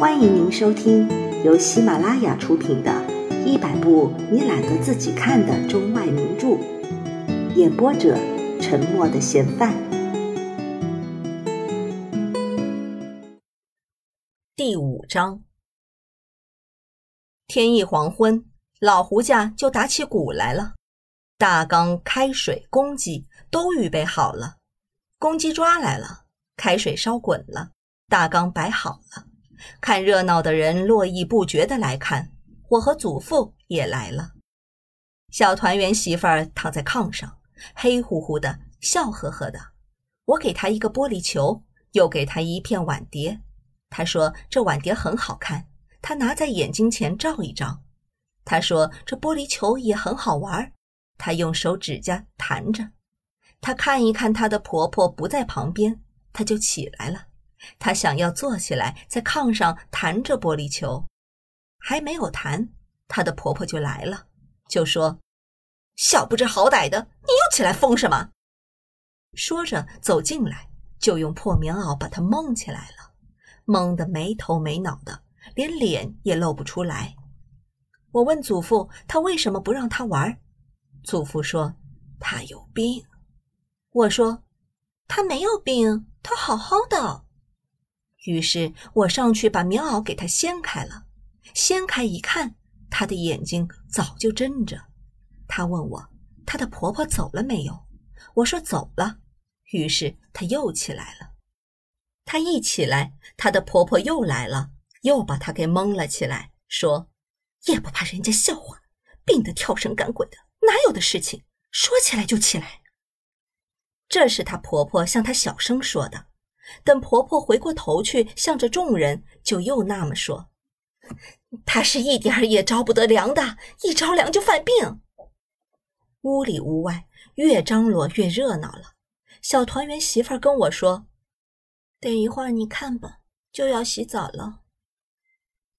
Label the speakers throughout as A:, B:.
A: 欢迎您收听由喜马拉雅出品的《一百部你懒得自己看的中外名著》，演播者：沉默的嫌犯。
B: 第五章，天一黄昏，老胡家就打起鼓来了。大缸、开水、公鸡都预备好了，公鸡抓来了，开水烧滚了，大缸摆好了。看热闹的人络绎不绝的来看，我和祖父也来了。小团圆媳妇儿躺在炕上，黑乎乎的，笑呵呵的。我给她一个玻璃球，又给她一片碗碟。她说这碗碟很好看，她拿在眼睛前照一照。她说这玻璃球也很好玩，她用手指甲弹着。她看一看她的婆婆不在旁边，她就起来了。她想要坐起来，在炕上弹着玻璃球，还没有弹，她的婆婆就来了，就说：“小不知好歹的，你又起来疯什么？”说着走进来，就用破棉袄把她蒙起来了，蒙得没头没脑的，连脸也露不出来。我问祖父：“他为什么不让她玩？”祖父说：“他有病。”我说：“他没有病，他好好的。”于是我上去把棉袄给她掀开了，掀开一看，她的眼睛早就睁着。她问我：“她的婆婆走了没有？”我说：“走了。”于是她又起来了。她一起来，她的婆婆又来了，又把她给蒙了起来，说：“也不怕人家笑话，病得跳绳赶鬼的，哪有的事情？说起来就起来。”这是她婆婆向她小声说的。等婆婆回过头去，向着众人，就又那么说：“她是一点儿也着不得凉的，一着凉就犯病。”屋里屋外越张罗越热闹了。小团圆媳妇儿跟我说：“等一会儿你看吧，就要洗澡了。”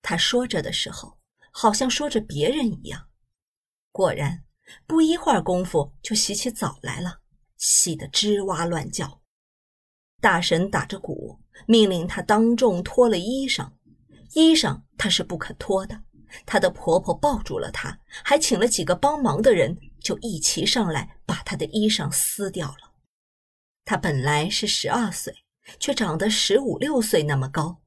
B: 她说着的时候，好像说着别人一样。果然，不一会儿功夫就洗起澡来了，洗得吱哇乱叫。大神打着鼓，命令她当众脱了衣裳。衣裳她是不肯脱的。她的婆婆抱住了她，还请了几个帮忙的人，就一齐上来把她的衣裳撕掉了。她本来是十二岁，却长得十五六岁那么高，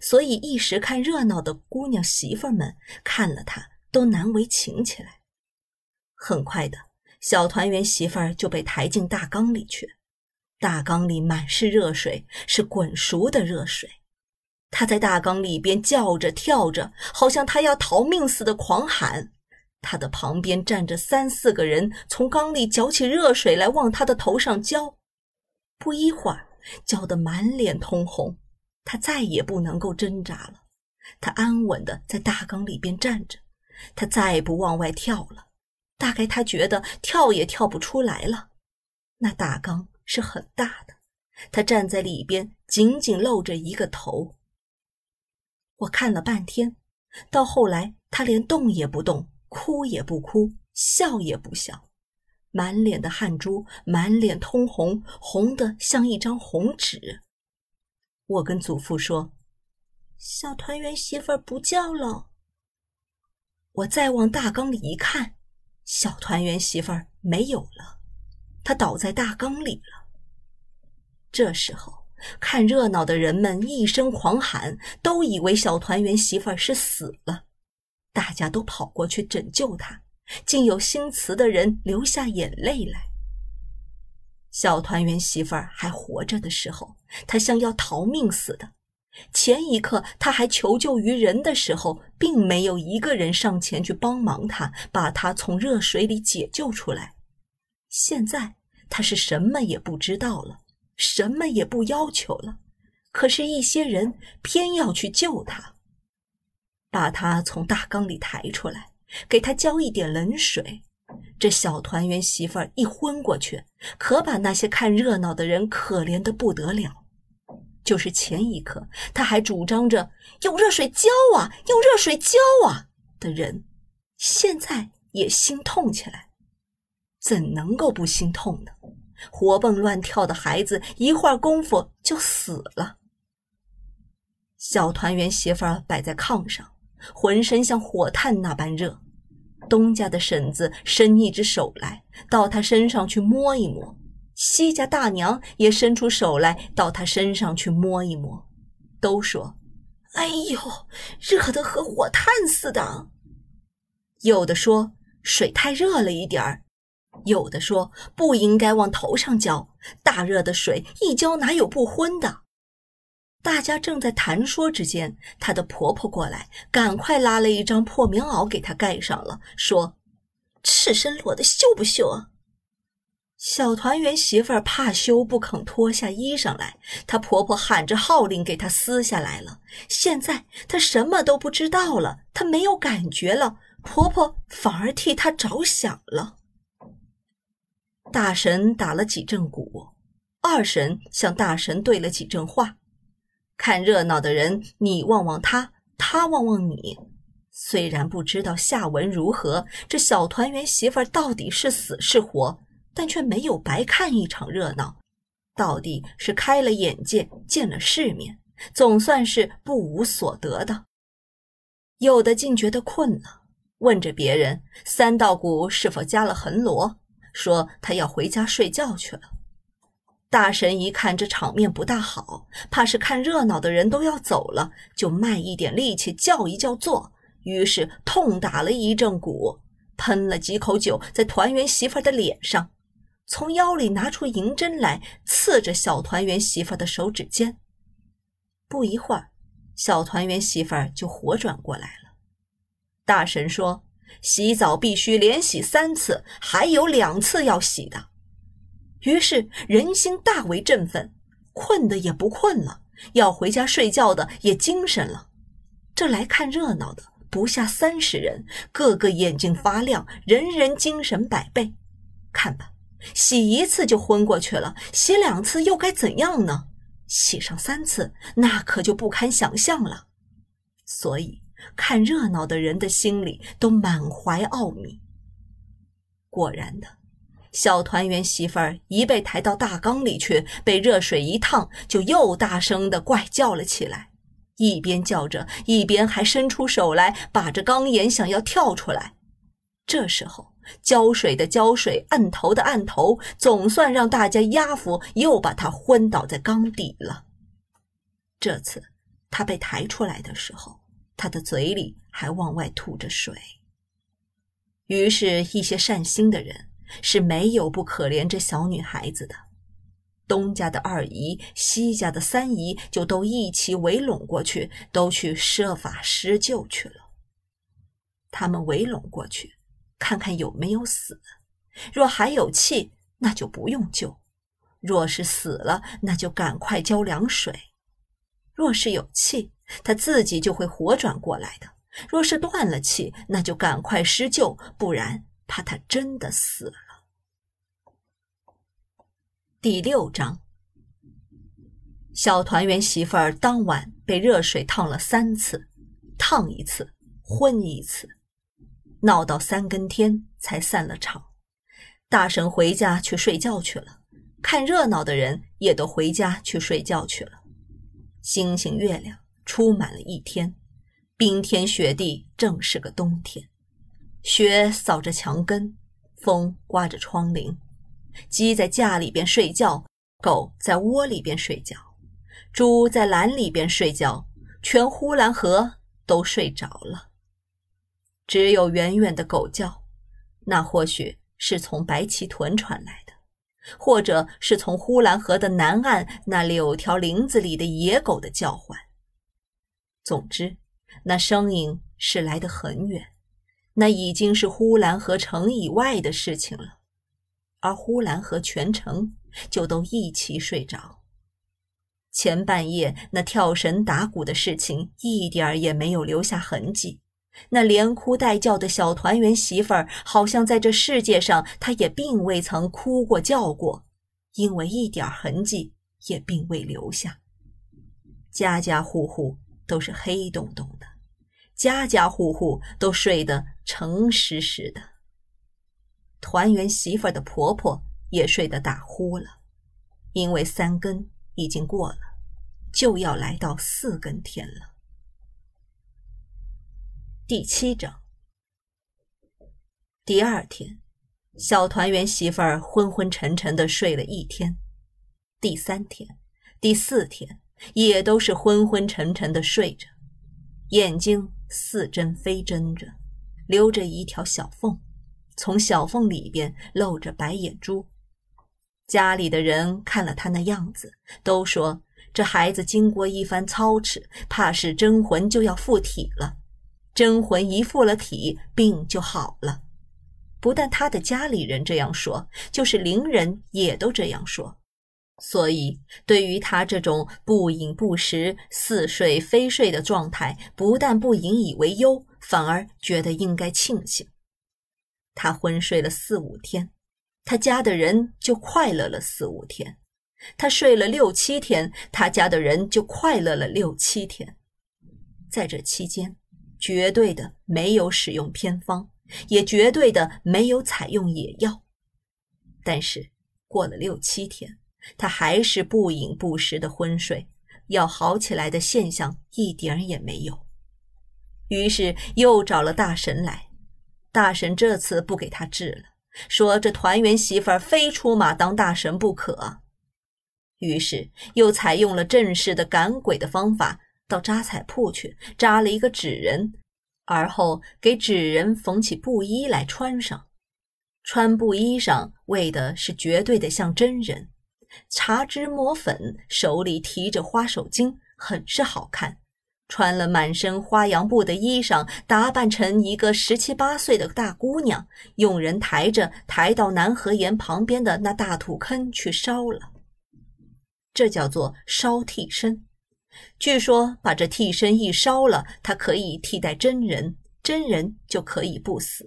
B: 所以一时看热闹的姑娘媳妇们看了她都难为情起来。很快的小团圆媳妇就被抬进大缸里去。大缸里满是热水，是滚熟的热水。他在大缸里边叫着跳着，好像他要逃命似的狂喊。他的旁边站着三四个人，从缸里搅起热水来往他的头上浇。不一会儿，浇得满脸通红。他再也不能够挣扎了，他安稳的在大缸里边站着。他再不往外跳了，大概他觉得跳也跳不出来了。那大缸。是很大的，他站在里边，紧紧露着一个头。我看了半天，到后来他连动也不动，哭也不哭，笑也不笑，满脸的汗珠，满脸通红，红的像一张红纸。我跟祖父说：“小团圆媳妇儿不叫了。”我再往大缸里一看，小团圆媳妇儿没有了，她倒在大缸里了。这时候，看热闹的人们一声狂喊，都以为小团圆媳妇是死了，大家都跑过去拯救她，竟有心慈的人流下眼泪来。小团圆媳妇儿还活着的时候，她像要逃命似的；前一刻她还求救于人的时候，并没有一个人上前去帮忙她，把她从热水里解救出来。现在她是什么也不知道了。什么也不要求了，可是，一些人偏要去救他，把他从大缸里抬出来，给他浇一点冷水。这小团圆媳妇儿一昏过去，可把那些看热闹的人可怜的不得了。就是前一刻他还主张着用热水浇啊，用热水浇啊的人，现在也心痛起来，怎能够不心痛呢？活蹦乱跳的孩子，一会儿功夫就死了。小团圆媳妇儿摆在炕上，浑身像火炭那般热。东家的婶子伸一只手来，到她身上去摸一摸；西家大娘也伸出手来，到她身上去摸一摸，都说：“哎呦，热得和火炭似的。”有的说水太热了一点儿，有的说不应该往头上浇，大热的水一浇哪有不昏的。大家正在谈说之间，她的婆婆过来，赶快拉了一张破棉袄给她盖上了，说：“赤身裸的羞不羞啊？”小团圆媳妇儿怕羞，不肯脱下衣裳来。她婆婆喊着号令，给她撕下来了。现在她什么都不知道了，她没有感觉了，婆婆反而替她着想了。大神打了几阵鼓，二神向大神对了几阵话。看热闹的人，你望望他，他望望你。虽然不知道下文如何，这小团圆媳妇到底是死是活，但却没有白看一场热闹，到底是开了眼界，见了世面，总算是不无所得的。有的竟觉得困了，问着别人三道鼓是否加了横锣，说他要回家睡觉去了。大神一看这场面不大好，怕是看热闹的人都要走了，就卖一点力气叫一叫坐，于是痛打了一阵鼓，喷了几口酒在团圆媳妇的脸上，从腰里拿出银针来刺着小团圆媳妇的手指尖。不一会儿，小团圆媳妇就活转过来了。大神说：“洗澡必须连洗三次，还有两次要洗的。”于是人心大为振奋，困的也不困了，要回家睡觉的也精神了。这来看热闹的不下三十人，个个眼睛发亮，人人精神百倍。看吧，洗一次就昏过去了，洗两次又该怎样呢？洗上三次，那可就不堪想象了。所以看热闹的人的心里都满怀奥秘。果然的。小团圆媳妇儿一被抬到大缸里去，被热水一烫，就又大声的怪叫了起来。一边叫着，一边还伸出手来把着缸沿，想要跳出来。这时候，浇水的浇水，按头的按头，总算让大家压服，又把他昏倒在缸底了。这次他被抬出来的时候，他的嘴里还往外吐着水。于是，一些善心的人。是没有不可怜这小女孩子的，东家的二姨、西家的三姨就都一起围拢过去，都去设法施救去了。他们围拢过去，看看有没有死，若还有气，那就不用救；若是死了，那就赶快浇凉水；若是有气，他自己就会活转过来的；若是断了气，那就赶快施救，不然。怕他真的死了。第六章，小团圆媳妇儿当晚被热水烫了三次，烫一次，昏一次，闹到三更天才散了场。大婶回家去睡觉去了，看热闹的人也都回家去睡觉去了。星星月亮出满了一天，冰天雪地，正是个冬天。雪扫着墙根，风刮着窗棂，鸡在架里边睡觉，狗在窝里边睡觉，猪在栏里边睡觉，全呼兰河都睡着了。只有远远的狗叫，那或许是从白旗屯传来的，或者是从呼兰河的南岸那柳条林子里的野狗的叫唤。总之，那声音是来得很远。那已经是呼兰河城以外的事情了，而呼兰河全城就都一起睡着。前半夜那跳绳打鼓的事情一点儿也没有留下痕迹，那连哭带叫的小团圆媳妇儿，好像在这世界上她也并未曾哭过叫过，因为一点痕迹也并未留下。家家户户都是黑洞洞的。家家户户都睡得诚实实的，团圆媳妇的婆婆也睡得打呼了，因为三更已经过了，就要来到四更天了。第七章，第二天，小团圆媳妇昏昏沉沉的睡了一天，第三天、第四天也都是昏昏沉沉的睡着，眼睛似睁非睁着，留着一条小缝，从小缝里边露着白眼珠。家里的人看了他那样子，都说这孩子经过一番操持，怕是真魂就要附体了。真魂一附了体，病就好了。不但他的家里人这样说，就是邻人也都这样说。所以，对于他这种不饮不食、似睡非睡的状态，不但不引以为忧，反而觉得应该庆幸。他昏睡了四五天。他家的人就快乐了四五天，他睡了六七天，他家的人就快乐了六七天。在这期间，绝对的没有使用偏方，也绝对的没有采用野药。但是过了六七天，他还是不饮不食的昏睡，要好起来的现象一点儿也没有。于是又找了大神来，大神这次不给他治了。说这团圆媳妇儿非出马当大神不可，于是又采用了正式的赶鬼的方法，到扎彩铺去扎了一个纸人，而后给纸人缝起布衣来穿上。穿布衣裳为的是绝对的像真人，擦脂抹粉，手里提着花手巾，很是好看。穿了满身花洋布的衣裳，打扮成一个十七八岁的大姑娘，用人抬着抬到南河沿旁边的那大土坑去烧了。这叫做烧替身。据说把这替身一烧了，他可以替代真人，真人就可以不死。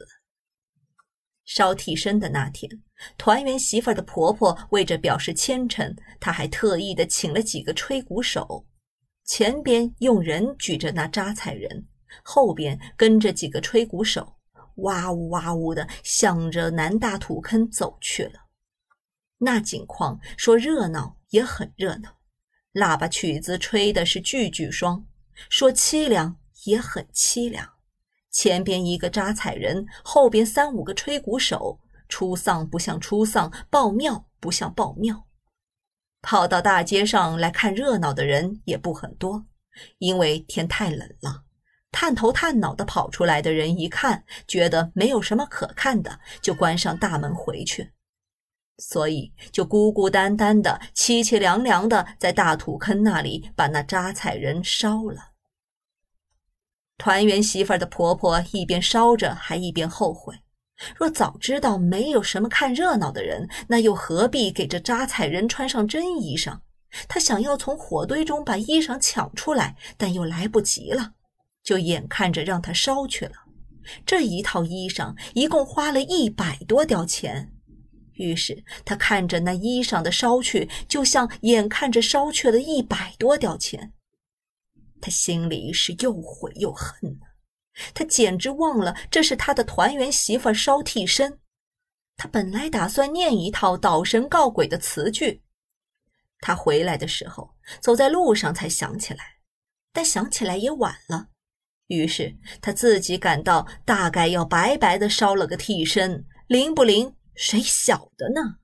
B: 烧替身的那天，团圆媳妇的婆婆为着表示虔诚，她还特意的请了几个吹鼓手。前边用人举着那扎彩人，后边跟着几个吹鼓手，哇呜哇呜的向着南大土坑走去了。那景况说热闹也很热闹，喇叭曲子吹的是句句双；说凄凉也很凄凉。前边一个扎彩人，后边三五个吹鼓手，出丧不像出丧，报庙不像报庙。跑到大街上来看热闹的人也不很多，因为天太冷了。探头探脑的跑出来的人一看，觉得没有什么可看的，就关上大门回去。所以就孤孤单单的、凄凄凉凉的，在大土坑那里把那扎彩人烧了。团圆媳妇的婆婆一边烧着，还一边后悔。若早知道没有什么看热闹的人，那又何必给这扎彩人穿上真衣裳？他想要从火堆中把衣裳抢出来，但又来不及了，就眼看着让他烧去了。这一套衣裳一共花了一百多吊钱，于是他看着那衣裳的烧去，就像眼看着烧去了一百多吊钱，他心里是又悔又恨他简直忘了这是他的团圆媳妇烧替身。他本来打算念一套祷神告鬼的词句。他回来的时候，走在路上才想起来，但想起来也晚了。于是他自己感到大概要白白的烧了个替身，灵不灵，谁晓得呢？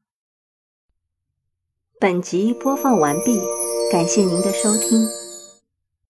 A: 本集播放完毕，感谢您的收听。